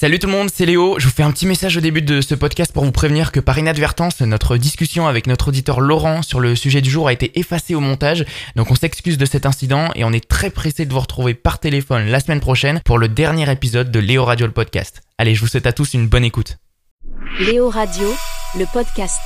Salut tout le monde, c'est Léo. Je vous fais un petit message au début de ce podcast pour vous prévenir que par inadvertance, notre discussion avec notre auditeur Laurent sur le sujet du jour a été effacée au montage. Donc on s'excuse de cet incident et on est très pressé de vous retrouver par téléphone la semaine prochaine pour le dernier épisode de Léo Radio le podcast. Allez, je vous souhaite à tous une bonne écoute. Léo Radio, le podcast.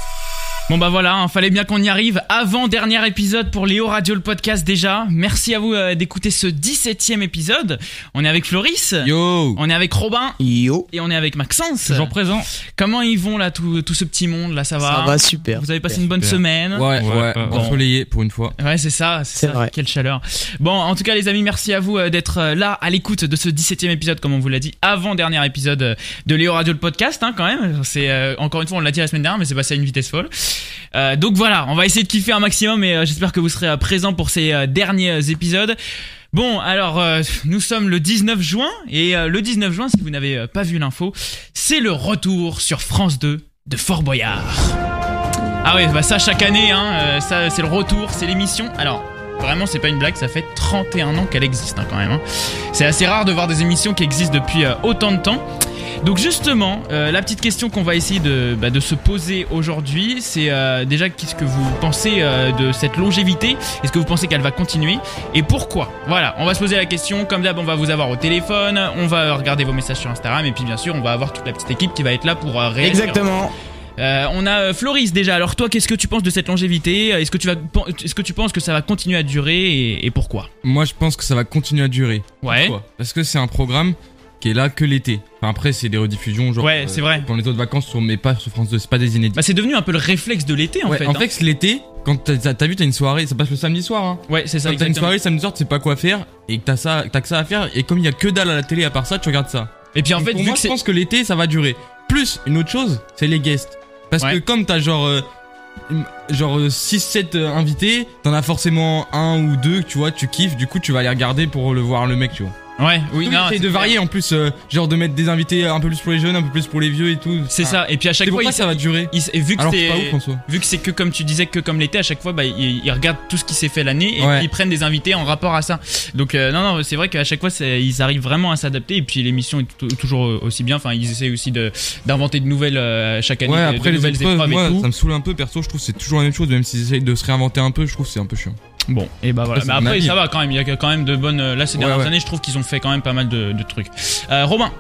Bon bah voilà, il fallait bien qu'on y arrive. Avant dernier épisode pour Léo Radio le podcast déjà. Merci à vous euh, d'écouter ce 17e épisode. On est avec Floris. Yo On est avec Robin. Yo, Et on est avec Maxence. Toujours présent Comment ils vont là tout, tout ce petit monde là ça va ça va super. Vous avez passé une bonne Super. semaine Ouais, ouais, Ouais, bon. ensoleillé pour une fois. Ouais, c'est ça, c'est vrai. Quelle chaleur. Bon, en tout cas, les amis, merci à vous euh, d'être euh, là à l'écoute de ce 17e épisode, comme on vous l'a dit, avant dernier épisode euh, de Léo Radio le podcast, hein, quand même. C'est euh, encore une fois, on l'a dit la semaine dernière, mais c'est passé à une vitesse folle. Euh, donc voilà, on va essayer de kiffer un maximum et euh, j'espère que vous serez euh, présents pour ces euh, derniers épisodes. Bon, alors nous sommes le 19 juin et le 19 juin, si vous n'avez pas vu l'info, c'est le retour sur France 2 de Fort Boyard. Ah ouais, bah ça chaque année, hein, ça c'est le retour, c'est l'émission. Alors vraiment, c'est pas une blague, ça fait 31 ans qu'elle existe hein, quand même. hein. C'est assez rare de voir des émissions qui existent depuis autant de temps. Donc justement, euh, la petite question qu'on va essayer de, bah, de se poser aujourd'hui, c'est euh, déjà qu'est-ce que vous pensez euh, de cette longévité? Est-ce que vous pensez qu'elle va continuer? Et pourquoi? Voilà, on va se poser la question. Comme d'hab, on va vous avoir au téléphone, on va regarder vos messages sur Instagram, et puis bien sûr, on va avoir toute la petite équipe qui va être là pour euh, réagir. Exactement. Euh, on a euh, Floris déjà. Alors toi, qu'est-ce que tu penses de cette longévité? Est-ce que tu vas, est-ce que tu penses que ça va continuer à durer et, et pourquoi? Moi, je pense que ça va continuer à durer. Ouais. Pourquoi? Parce que c'est un programme qui est là que l'été. Enfin, après, c'est des rediffusions, genre. Ouais, euh, c'est vrai. Quand les autres vacances sont, mais pas sur France 2, c'est pas des inédits. Bah c'est devenu un peu le réflexe de l'été en Ouais, fait. en hein. fait, l'été, quand t'as vu, t'as une soirée, ça passe le samedi soir, hein. ouais, c'est ça. Quand t'as une soirée samedi soir, tu sais pas quoi faire, et que t'as ça, t'as que ça à faire, et comme il y a que dalle à la télé à part ça, tu regardes ça. Et puis en Donc, fait, pour vu moi, que je pense que l'été, ça va durer. Plus, une autre chose, c'est les guests. Parce Ouais. que comme t'as genre. euh, genre 6-7 invités, t'en as forcément un ou deux, tu vois, tu kiffes, du coup tu vas aller regarder pour le voir le mec, tu vois. Ouais, oui, non, de varier en plus, euh, genre de mettre des invités un peu plus pour les jeunes, un peu plus pour les vieux et tout. C'est ça. Et puis à chaque fois, il- ça va durer. il- et vu que c'est, vu que c'est que comme tu disais que comme l'été, à chaque fois, bah ils, regardent tout ce qui s'est fait l'année et Ouais. puis ils prennent des invités en rapport à ça. Donc euh, non, non, c'est vrai qu'à chaque fois, ils arrivent vraiment à s'adapter et puis l'émission est tou- toujours aussi bien. Enfin, ils essaient aussi de d'inventer de nouvelles euh, chaque année, Ouais, de- de après les nouvelles épreuves, épreuves moi, et tout. ça me saoule un peu, perso, je trouve que c'est toujours la même chose, même s'ils essayent de se réinventer un peu, je trouve que c'est un peu chiant. Bon, et bah voilà. Mais après, ça va quand même. Il y a quand même de bonnes. euh, Là, ces dernières ouais. années, je trouve qu'ils ont fait quand même pas mal de, de trucs. Euh, Robin,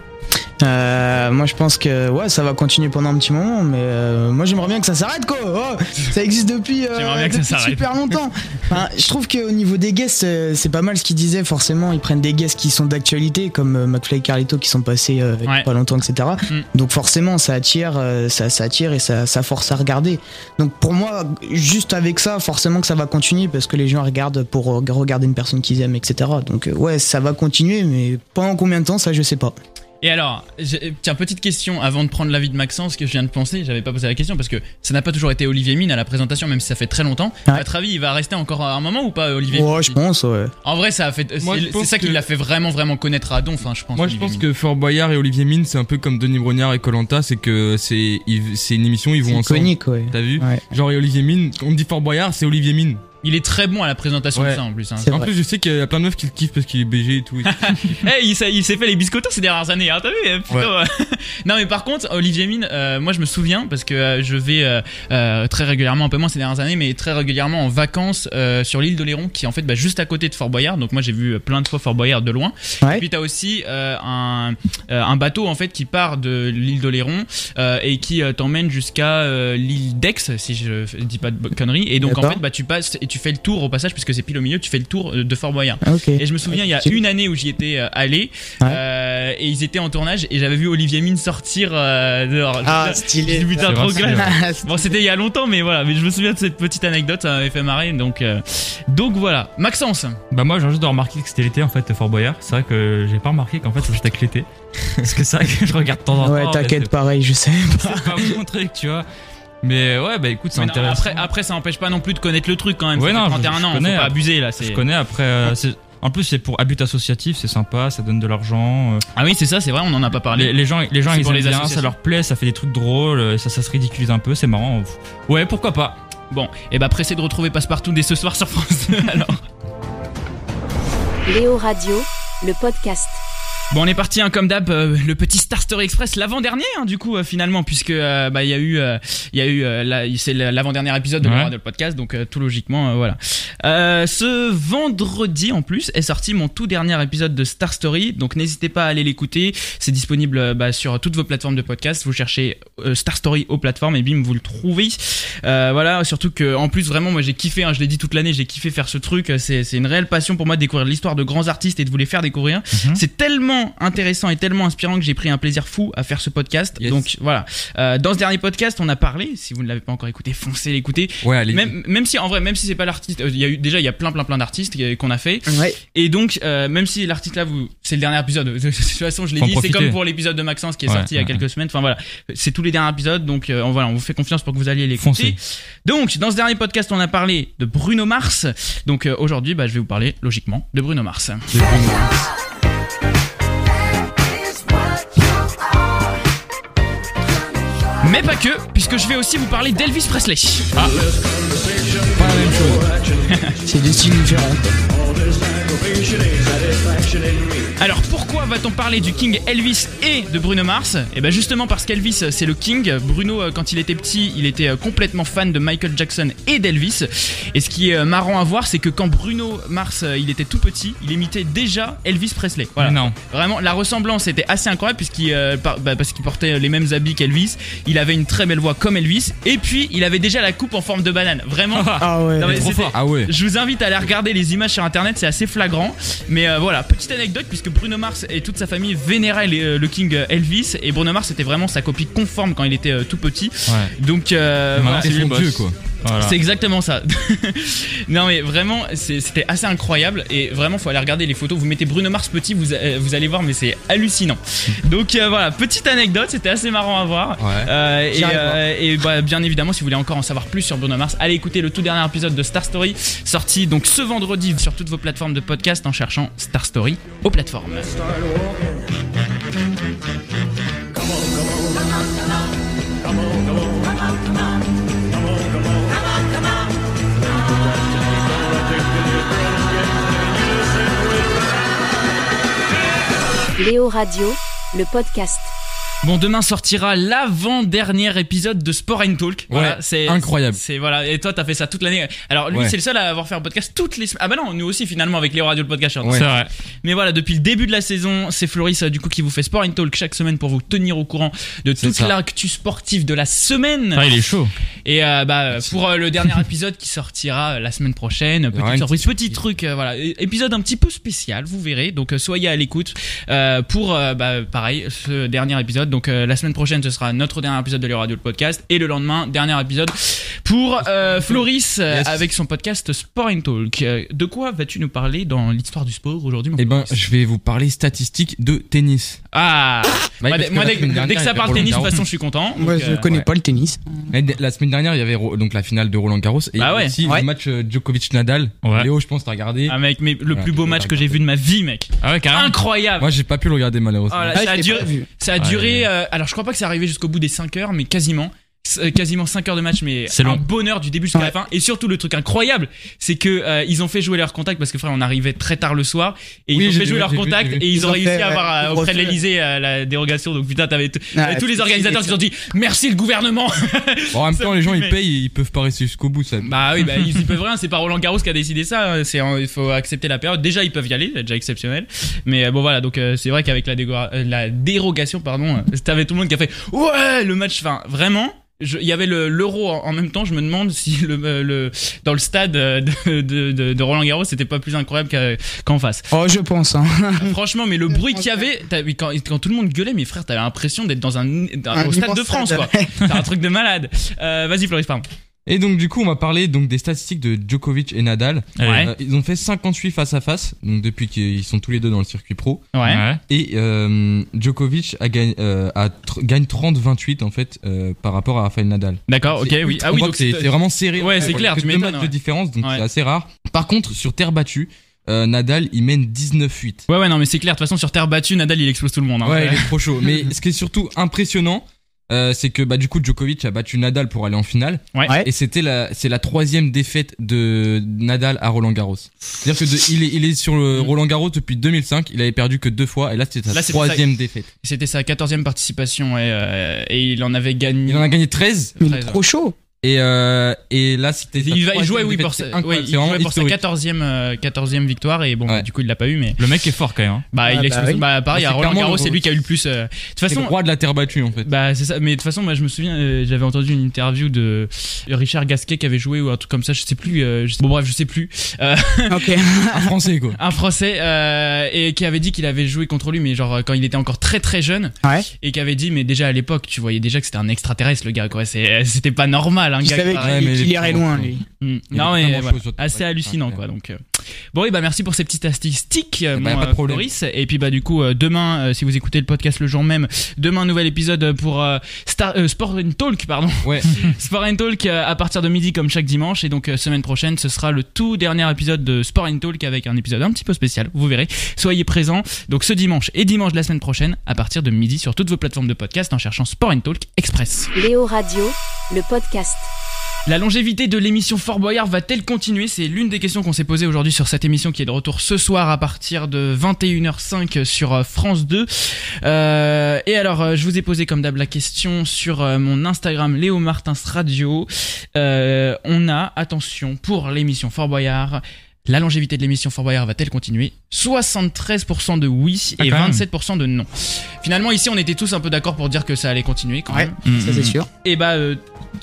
Euh, moi je pense que ouais ça va continuer pendant un petit moment mais euh, moi j'aimerais bien que ça s'arrête quoi. Oh, ça existe depuis, euh, depuis super longtemps. Enfin, je trouve qu'au niveau des guests c'est pas mal ce qu'ils disaient forcément ils prennent des guests qui sont d'actualité comme McFly et Carlito qui sont passés il y a Ouais. pas longtemps etc. Mm. Donc forcément ça attire ça, ça attire et ça, ça force à regarder. Donc pour moi juste avec ça forcément que ça va continuer parce que les gens regardent pour regarder une personne qu'ils aiment etc. Donc ouais ça va continuer mais pendant combien de temps ça je sais pas. Et alors, tiens, petite question avant de prendre l'avis de Maxence que je viens de penser, j'avais pas posé la question parce que ça n'a pas toujours été Olivier Mine à la présentation, même si ça fait très longtemps. Ouais. À votre avis, il va rester encore un moment ou pas, Olivier Ouais Mine je pense ouais. En vrai, ça a fait. C'est- C'est ça qui que- l'a fait vraiment, vraiment connaître à Donf, hein, je pense. Moi, je Olivier pense Mine. que Fort Boyard et Olivier Mine, c'est un peu comme Denis Brognard et Colanta, c'est que c'est c'est une émission, ils C'est vont ensemble. iconique ouais. T'as vu Ouais. Genre et Olivier Mine, on me dit Fort Boyard, c'est Olivier Mine. Il est très bon à la présentation de ça en plus. Hein. En vrai. plus, je sais qu'il y a plein de meufs qui le kiffent parce qu'il est BG et tout. Eh, il s'est il s'est fait les biscottins ces dernières années, hein, t'as vu plutôt. Non mais par contre, Olivier Mine, euh, moi je me souviens parce que euh, je vais euh, euh, très régulièrement, un peu moins ces dernières années, mais très régulièrement en vacances euh, sur l'île d'Oléron, qui est en fait bah, juste à côté de Fort Boyard. Donc moi j'ai vu plein de fois Fort Boyard de loin. Ouais. Et puis t'as aussi euh, un, euh, un bateau en fait qui part de l'île d'Oléron euh, et qui euh, t'emmène jusqu'à euh, l'île d'Aix, si je dis pas de conneries. Et donc en fait bah tu passes et tu fais le tour au passage puisque c'est pile au milieu, tu fais le tour euh, de Fort Boyard. Ah. Et je me souviens, il y a une année où j'y étais euh, allé, Ouais. euh, et ils étaient en tournage, et j'avais vu Olivier Mine sortir euh, dehors. Ah, stylé. putain, C'est trop. Bon, c'était il y a longtemps, mais voilà. Mais je me souviens de cette petite anecdote, ça m'avait fait marrer. Donc, euh, donc voilà. Maxence. Bah moi j'ai juste de remarquer que c'était l'été en fait Fort Boyard. C'est vrai que j'ai pas remarqué qu'en fait ça c'était que l'été. Parce que c'est vrai que je regarde de temps en temps. Ouais, t'inquiète, pareil, je sais. C'est c'est pas mon truc, tu vois. Mais ouais, bah écoute, c'est intéressant. après, après, ça empêche pas non plus de connaître le truc quand même. Ouais, non, je- 31 je ans, connais, faut pas abuser là. je connais après. euh, en plus, c'est pour à but associatif, c'est sympa, ça donne de l'argent. euh, Ah oui, c'est ça, c'est vrai, on en a pas parlé. Les, les gens, les gens ils aiment les bien, ça leur plaît, ça fait des trucs drôles, euh, ça, ça se ridiculise un peu, c'est marrant. Ouais, pourquoi pas. Bon, et bah pressé de retrouver Passepartout dès ce soir sur France 2 alors. Léo Radio, le podcast. Bon, on est parti, hein, comme d'hab, euh, le petit Star Story Express, l'avant-dernier, hein, du coup, euh, finalement, puisque euh, bah il y a eu, euh, il y a eu, euh, la- c'est l'avant-dernier épisode de Ouais. de podcast, donc euh, tout logiquement, euh, voilà. Euh, ce vendredi, en plus, est sorti mon tout dernier épisode de Star Story, donc n'hésitez pas à aller l'écouter. C'est disponible bah, sur toutes vos plateformes de podcast. Vous cherchez Star Story aux plateformes et bim, vous le trouvez. Euh, voilà, surtout que en plus vraiment moi j'ai kiffé, hein, je l'ai dit toute l'année, j'ai kiffé faire ce truc. C'est c'est une réelle passion pour moi de découvrir l'histoire de grands artistes et de vous les faire découvrir. Mhm. C'est tellement intéressant et tellement inspirant que j'ai pris un plaisir fou à faire ce podcast. Yes. Donc voilà, Euh, dans ce dernier podcast on a parlé. Si vous ne l'avez pas encore écouté, foncez l'écouter. Ouais, allez. Même, même si en vrai, même si c'est pas l'artiste, euh, il y a eu déjà il y a plein plein plein d'artistes euh, qu'on a fait. Ouais. Et donc, euh, même si l'artiste là, vous, c'est le dernier épisode. De toute façon, je l'ai dit, c'est comme pour l'épisode de Maxence qui est Ouais, sorti il y a ouais, quelques semaines. Enfin voilà, c'est tous les derniers épisodes. Donc euh, on, voilà, on vous fait confiance pour que vous alliez l'écouter. Donc, dans ce dernier podcast, on a parlé de Bruno Mars. Donc euh, aujourd'hui, bah, je vais vous parler logiquement de Bruno Mars. Mais pas que, puisque je vais aussi vous parler d'Elvis Presley. Ah, Pas la même chose. C'est deux styles différents. Alors pourquoi va-t-on parler du King Elvis et de Bruno Mars? Eh ben justement parce qu'Elvis c'est le King. Bruno euh, quand il était petit, il était euh, complètement fan de Michael Jackson et d'Elvis. Et ce qui est euh, marrant à voir, c'est que quand Bruno Mars il était tout petit, il imitait déjà Elvis Presley. Voilà. Mais non. Vraiment, la ressemblance était assez incroyable puisqu'il euh, bah, parce qu'il portait les mêmes habits qu'Elvis. Il avait une très belle voix comme Elvis et puis il avait déjà la coupe en forme de banane. Vraiment. Ah ouais. Non, mais trop c'était- fort. Ah ouais. je vous invite à aller regarder les images sur internet, c'est assez flagrant. Mais euh, voilà, petite anecdote, puisque Bruno Mars et toute sa famille vénéraient les- euh, le King euh, Elvis, et Bruno Mars était vraiment sa copie conforme quand il était euh, tout petit. Ouais. Donc euh, voilà. C'est lui son le dieu boss. quoi. Voilà. C'est exactement ça. non mais vraiment, c'était assez incroyable et vraiment faut aller regarder les photos. Vous mettez Bruno Mars petit, vous, euh, vous allez voir, mais c'est hallucinant. Donc euh, voilà, petite anecdote, c'était assez marrant à voir. Ouais. Euh, et J'arrive euh, et bah, bien évidemment, si vous voulez encore en savoir plus sur Bruno Mars, allez écouter le tout dernier épisode de Star Story, sorti donc ce vendredi sur toutes vos plateformes de podcast en cherchant Star Story aux plateformes. Léo Radio, le podcast. Bon, demain sortira l'avant-dernier épisode de Sport and Talk. Voilà, Ouais, c'est incroyable. C'est voilà. Et toi, t'as fait ça toute l'année. Alors lui, Ouais. c'est le seul à avoir fait un podcast toutes les semaines. Ah bah non, nous aussi finalement avec Léo Radio le podcast. Ouais. C'est vrai. Mais voilà, depuis le début de la saison, c'est Floris euh, du coup qui vous fait Sport and Talk chaque semaine pour vous tenir au courant de toute l'actu sportive de la semaine. Ah, il est chaud. Et euh, bah pour euh, le dernier épisode qui sortira la semaine prochaine, petite surprise, petit truc, euh, voilà, épisode un petit peu spécial, vous verrez. Donc soyez à l'écoute pour bah, pareil ce dernier épisode. Donc euh, la semaine prochaine ce sera notre dernier épisode de le radio le podcast et le lendemain dernier épisode pour euh, Floris euh, Yes. avec son podcast Sport and Talk. De quoi vas-tu nous parler dans l'histoire du sport aujourd'hui mon Eh ben, je vais vous parler statistiques de tennis. ah Bah, moi, dès, que ça parle tennis de toute façon je suis content. Moi, je euh, connais ouais. pas le tennis. La la semaine dernière, il y avait donc la finale de Roland Garros et Bah ouais. aussi Ouais. le match euh, Djokovic-Nadal. Ouais. Léo, je pense, t'as regardé. Ah mec, mais le plus beau match que j'ai vu de ma vie, mec. Ah ouais, carrément. Incroyable. Moi, j'ai pas pu le regarder malheureusement. Oh là, Ah, ça, a duré, ça a duré. Euh, alors, je crois pas que c'est arrivé jusqu'au bout des 5 heures, mais quasiment. Euh, Quasiment 5 heures de match, mais C'est un long. bonheur du début jusqu'à la fin. Et surtout, le truc incroyable, c'est que euh, ils ont fait jouer leur contact parce que frère, on arrivait très tard le soir et Oui, ils ont fait vu, jouer leur contact vu. et ils, Ils ont ont réussi fait, à avoir ouais, euh, auprès de l'Elysée euh, la dérogation. Donc putain, t'avais t- Ah, tous les organisateurs qui ont dit merci le gouvernement. Bon, en même temps, les gens, ils payent, ils peuvent pas rester jusqu'au bout. Ça. Bah oui, bah ils y peuvent rien. C'est pas Roland Garros qui a décidé ça. hein. C'est il faut accepter la période. Déjà ils peuvent y aller, c'est déjà exceptionnel. Mais bon voilà, donc euh, c'est vrai qu'avec la, dégo- la dérogation, pardon, euh, t'avais tout le monde qui a fait ouais le match. Enfin vraiment. Il y avait le- l'euro en, en même temps. Je me demande si le, euh, le dans le stade euh, de, de, de, de Roland Garros c'était pas plus incroyable qu'en face. Oh, je pense. Hein. Franchement, mais le bruit qu'il y avait, quand, quand tout le monde gueulait, mes frères, t'avais l'impression d'être dans un, dans- Un au stade de France, stade. quoi. C'est un truc de malade. Euh, Vas-y, Floris, pardon. Et donc, du coup, on va parler donc des statistiques de Djokovic et Nadal. Ouais. Euh, ils ont fait 58 face à face, donc depuis qu'ils sont tous les deux dans le circuit pro. Ouais. Et euh, Djokovic a gagné, euh, a gagne 30-28 en fait euh, par rapport à Rafael Nadal. D'accord, ok, oui. Ah oui, donc c'est vraiment serré. Ouais, c'est clair, tu deux matchs ouais. de différence, donc Ouais. c'est assez rare. Par contre, sur terre battue, euh, Nadal il mène 19-8. Ouais, ouais, non, mais c'est clair. De toute façon, sur terre battue, Nadal, il explose tout le monde. hein. Ouais, il est trop chaud. Mais ce qui est surtout impressionnant, euh, c'est que bah du coup Djokovic a battu Nadal pour aller en finale Ouais. Ouais. et c'était la c'est la troisième défaite de Nadal à Roland Garros. C'est-à-dire que de- il est il est sur le Mm. Roland Garros depuis 2005, il avait perdu que deux fois et là c'était sa Là, troisième défaite. C'était sa 14e participation ouais, euh, et il en avait gagné. Il en a gagné 13 Mais il est 13, trop chaud. Et euh, et là c'était Il, va, jouait oui pour C'est sa, ouais, il jouait pour sa historique. 14e, euh, 14e victoire et bon Ouais. bah, du coup il l'a pas eu mais Le mec est fort quand même. hein. bah Ah, il bah explose. oui. bah pareil Bah, à c'est Roland Garros c'est lui qui a eu le plus euh, de toute C'est le façon roi de la terre battue en fait. bah c'est ça mais de toute façon moi je me souviens euh, j'avais entendu une interview de Richard Gasquet qui avait joué ou un truc comme ça je sais plus euh, je sais- bon bref je sais plus Euh, Ok. Un français quoi. un français euh, et qui avait dit qu'il avait joué contre lui mais genre euh, quand il était encore très très jeune Ouais. et qui avait dit mais déjà à l'époque tu voyais déjà que c'était un extraterrestre le gars quoi c'est c'était pas normal un Il gars qu'il irait loin, lui. Mm. Non mais voilà, assez hallucinant ouais. quoi donc euh. bon et bah merci pour ces petites statistiques euh, bah, mon, pas de euh, problème. Floris et puis bah du coup euh, demain euh, si vous écoutez le podcast le jour même demain nouvel épisode pour euh, Star, euh, Sport and Talk pardon Ouais. Sport and Talk euh, à partir de midi comme chaque dimanche et donc euh, semaine prochaine ce sera le tout dernier épisode de Sport and Talk avec un épisode un petit peu spécial vous verrez soyez présents donc ce dimanche et dimanche de la semaine prochaine à partir de midi sur toutes vos plateformes de podcast en cherchant Sport and Talk Express Léo Radio, le podcast. La longévité de l'émission Fort Boyard va-t-elle continuer? C'est l'une des questions qu'on s'est posées aujourd'hui sur cette émission qui est de retour ce soir à partir de 21h05 sur euh, France 2. Euh, et alors, euh, je vous ai posé comme d'hab la question sur mon Instagram Léo Martins Radio. On a, attention, pour l'émission Fort Boyard, la longévité de l'émission Fort Boyard va-t-elle continuer? 73% de oui Ah, et quand même. 27% de non. Finalement, ici, on était tous un peu d'accord pour dire que ça allait continuer quand Ouais. même. Ça, c'est sûr. Et bah euh,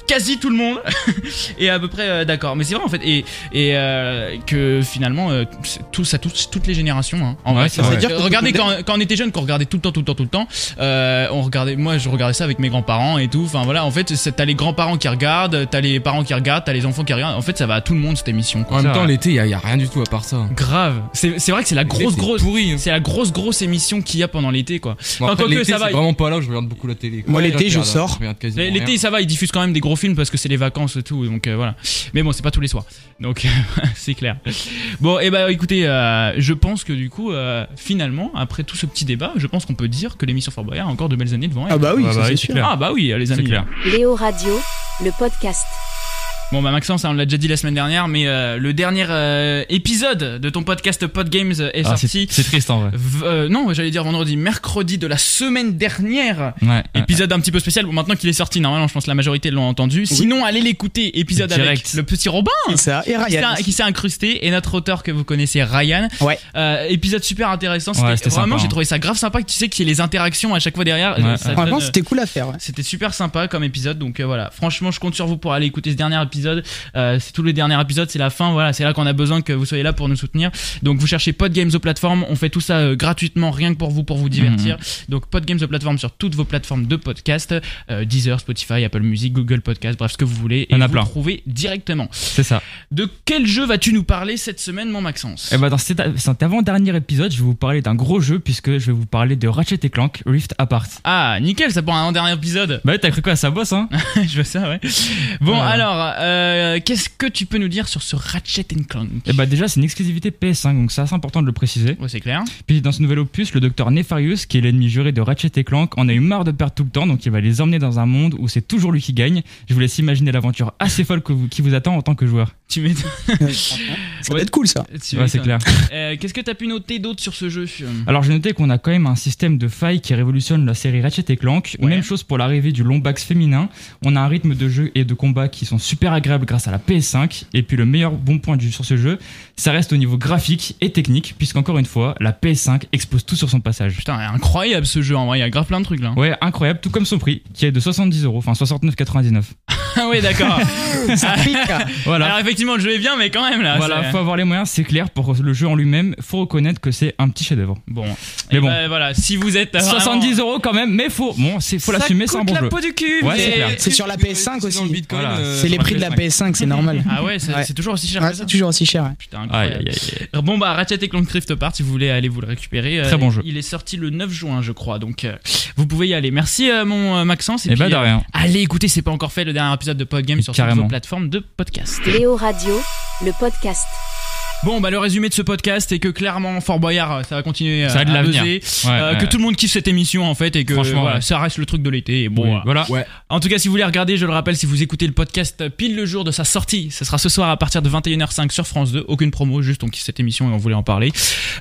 quasi tout le monde est à peu près euh, d'accord. Mais c'est vrai en fait et et euh, que finalement euh, tout ça touche toutes les générations. Hein. En Ouais, vrai, c'est c'est- vrai. euh, regardez quand, quand on était jeune, qu'on regardait tout le temps, tout le temps, tout le temps. euh, on regardait, moi je regardais ça avec mes grands-parents et tout. Enfin voilà, en fait t'as les grands-parents qui regardent, t'as les parents qui regardent, t'as les enfants qui regardent. En fait ça va à tout le monde cette émission. quoi. En même Ça, temps l'été il y, a- il y a rien du tout à part ça. Grave. C'est c'est vrai que c'est la grosse grosse. pourri. hein. C'est la grosse grosse émission qu'il y a pendant l'été quoi. Bon, Enfin, après, ça va, c'est vraiment pas là je regarde beaucoup la télé. quoi. Moi, l'été, je sors. L'été, ça va, ils diffusent quand même des gros films parce que c'est les vacances et tout, donc euh, voilà. Mais bon, c'est pas tous les soirs, donc c'est clair. Bon, et bah écoutez, euh, je pense que du coup, euh, finalement, après tout ce petit débat, je pense qu'on peut dire que l'émission Fort Boyard a encore de belles années devant elle. Ah bah oui, Ah bah c'est oui, sûr. clair. Ah bah oui, les amis. clair. Léo Radio, le podcast. Bon bah Maxence, hein, on l'a déjà dit la semaine dernière, mais euh, le dernier euh, épisode de ton podcast Pod Games est Ah, sorti. c'est c'est triste en vrai. v- euh, non, j'allais dire vendredi, mercredi de la semaine dernière. Ouais. ouais. Épisode un petit peu spécial. Bon, maintenant qu'il est sorti, normalement, je pense que la majorité l'ont entendu. Sinon, allez l'écouter. Épisode Direct. avec le petit Robin Ça, et qui Ryan. s'est- qui s'est incrusté et notre auteur que vous connaissez Ryan Ouais. Euh, épisode super intéressant Ouais, vraiment sympa, j'ai hein. trouvé ça grave sympa que tu sais qu'il y ait les interactions à chaque fois derrière Ouais, Franchement, euh, c'était cool à faire. ouais. c'était super sympa comme épisode donc euh, voilà franchement je compte sur vous pour aller écouter ce dernier épisode Euh, c'est tout le dernier épisode c'est la fin voilà c'est là qu'on a besoin que vous soyez là pour nous soutenir donc vous cherchez Podgames aux plateformes on fait tout ça euh, gratuitement rien que pour vous pour vous divertir Mhm. donc Podgames aux plateformes sur toutes vos plateformes de podcast euh, Deezer Spotify Apple Music Google Podcast bref ce que vous voulez et en a vous plein. trouvez directement C'est ça. de quel jeu vas-tu nous parler cette semaine mon Maxence? Et bah dans cet, cet avant-dernier épisode, je vais vous parler d'un gros jeu puisque je vais vous parler de Ratchet Clank Rift Apart. Ah, nickel, ça pour un dernier épisode. Bah ouais, t'as cru quoi, ça bosse hein? Je vois ça, ouais. Bon, alors, euh, qu'est-ce que tu peux nous dire sur ce Ratchet Clank Et bah déjà, c'est une exclusivité PS5, donc c'est assez important de le préciser. Ouais, c'est clair. Puis dans ce nouvel opus, le docteur Nefarious, qui est l'ennemi juré de Ratchet et Clank, en a eu marre de perdre tout le temps, donc il va les emmener dans un monde où c'est toujours lui qui gagne. Je vous laisse imaginer l'aventure assez folle que vous- qui vous attend en tant que joueur. Tu m'étonnes. Ça va être cool ça. Tu Ouais, c'est clair. Euh, qu'est-ce que t'as pu noter d'autre sur ce jeu Alors j'ai noté qu'on a quand même un système de failles qui révolutionne la série Ratchet et Clank. Ouais. Même chose pour l'arrivée du Lombax féminin. On a un rythme de jeu et de combat qui sont super agréables grâce à la PS5. Et puis le meilleur bon point du, sur ce jeu, ça reste au niveau graphique et technique, puisqu'encore une fois, la PS5 expose tout sur son passage. Putain, incroyable ce jeu en vrai, il y a grave plein de trucs là. Ouais, incroyable, tout comme son prix, qui est de 70 euros, enfin 69,99. Ouais, d'accord. Ça pique. hein. Voilà. Alors effectivement, le jeu est bien, mais quand même là. Voilà, faut avoir les moyens, c'est clair, pour le jeu en lui-même, faut reconnaître que c'est un petit chef-d'œuvre. Bon. Mais Et bon. bah, voilà, si vous êtes. vraiment- 70 euros quand même, mais faut, bon, c'est, faut l'assumer, c'est un bon jeu. la peau du cul. Ouais, c'est clair. C'est sur la PS5 aussi. Dans le Bitcoin, Voilà. euh, C'est les prix de la la PS5, c'est normal. Ah ouais, c'est Ouais. toujours aussi cher Ouais, c'est toujours aussi cher. Putain, Aïe, incroyable. aïe, aïe. Bon bah Ratchet et Clank Rift Apart si vous voulez aller vous le récupérer. Très bon jeu. Il est sorti le 9 juin je crois donc euh, vous pouvez y aller. Merci euh, mon euh, Maxence et Et puis bah de euh, rien. allez écoutez c'est pas encore fait le dernier épisode de Podgame sur toutes vos plateformes de podcast. Léo Radio, le podcast. Bon, bah le résumé de ce podcast est que clairement Fort Boyard, ça va continuer Ça a de à l'avenir. buzzer, Ouais, euh, ouais. que tout le monde kiffe cette émission en fait et que Franchement, voilà, ouais. ça reste le truc de l'été. Et bon, Oui, voilà. voilà. En tout cas, si vous voulez regarder, je le rappelle, si vous écoutez le podcast pile le jour de sa sortie, ce sera ce soir à partir de 21h05 sur France 2. Aucune promo, juste on kiffe cette émission et on voulait en parler.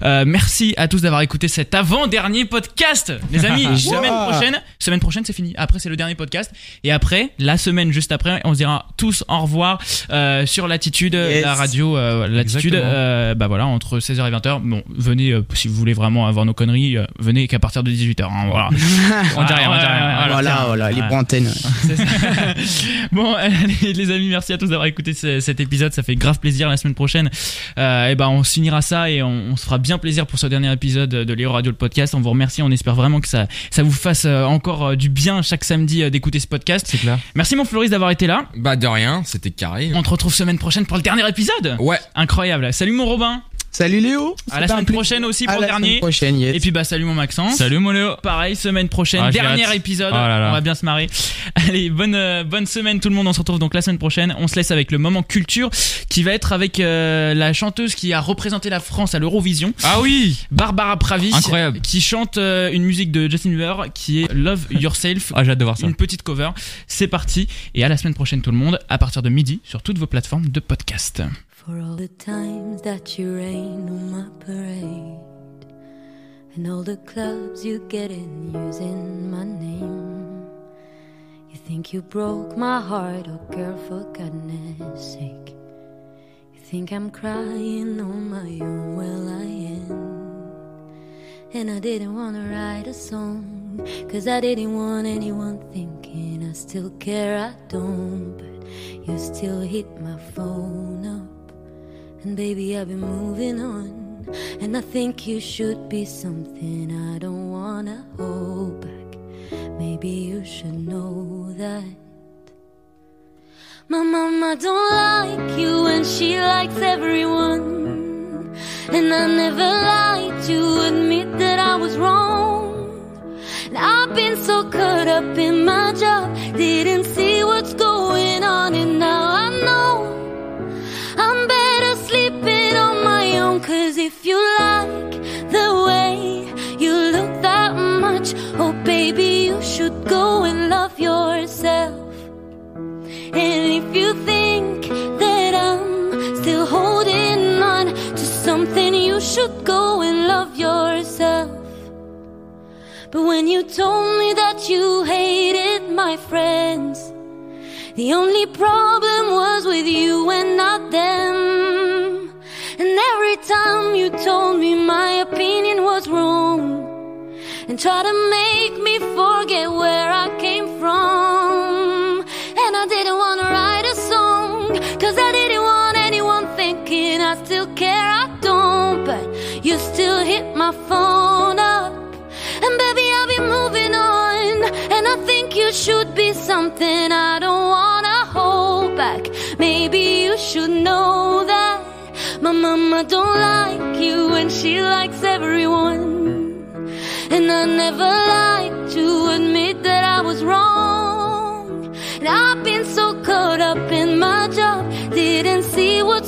Euh, merci à tous d'avoir écouté cet avant-dernier podcast. Les amis, semaine prochaine, semaine prochaine c'est fini. Après c'est le dernier podcast et après la semaine juste après, on se dira tous au revoir euh, sur Latitude, Yes. la radio euh, Latitude. Exactement. Euh, bah voilà, entre 16h et 20h. Bon, venez euh, si vous voulez vraiment avoir nos conneries, euh, venez qu'à partir de 18h. hein, voilà. on dit rien, on dit rien. Voilà, voilà. C'est ça. bon, allez, les amis, merci à tous d'avoir écouté ce- cet épisode. Ça fait grave plaisir. La semaine prochaine, euh, et ben, on signera ça et on, on se fera bien plaisir pour ce dernier épisode de Léo Radio le podcast. On vous remercie. On espère vraiment que ça, ça vous fasse encore du bien chaque samedi d'écouter ce podcast. C'est clair. Merci mon Floris d'avoir été là. Bah de rien, c'était carré. On te retrouve semaine prochaine pour le dernier épisode. Ouais. Incroyable. Salut mon Robin. Salut Léo. À la semaine prochaine aussi À pour la le semaine dernier. prochaine, yes. Et puis bah salut mon Maxence. Salut mon Léo. Pareil, semaine prochaine, Ah, dernier hâte. épisode. Oh là là. On va bien se marrer. Allez, bonne euh, bonne semaine tout le monde. On se retrouve donc la semaine prochaine. On se laisse avec le moment culture qui va être avec euh, la chanteuse qui a représenté la France à l'Eurovision, Ah oui. Barbara Pravi, Incroyable. qui chante euh, une musique de Justin Bieber qui est Love Yourself. Ah j'ai hâte de voir ça. Une petite cover, c'est parti et à la semaine prochaine tout le monde à partir de midi sur toutes vos plateformes de podcast. For all the times that you rain on my parade And all the clubs you get in using my name. You think you broke my heart, oh girl, for goodness sake. You think I'm crying on my own, well I am. And I didn't wanna write a song Cause I didn't want anyone thinking I still care, I don't. But you still hit my phone And baby, I've been moving on. And I think you should be something I don't wanna hold back. Maybe you should know that. My mama don't like you and she likes everyone. And I never lied to admit that I was wrong. And I've been so caught up in my job, didn't see should go and love yourself. But when you told me that you hated my friends, the only problem was with you and not them. And every time you told me my opinion was wrong and tried to make me forget where I came from. My phone up. And baby, I'll be moving on. And I think you should be something I don't wanna hold back. Maybe you should know that my mama don't like you and she likes everyone. And I never like to admit that I was wrong. And I've been so caught up in my job, didn't see what's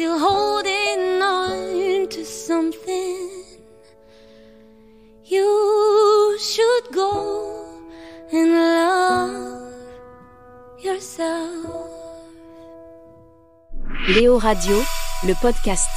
still holding on to something, you should go and love yourself. Léo Radio, le podcast.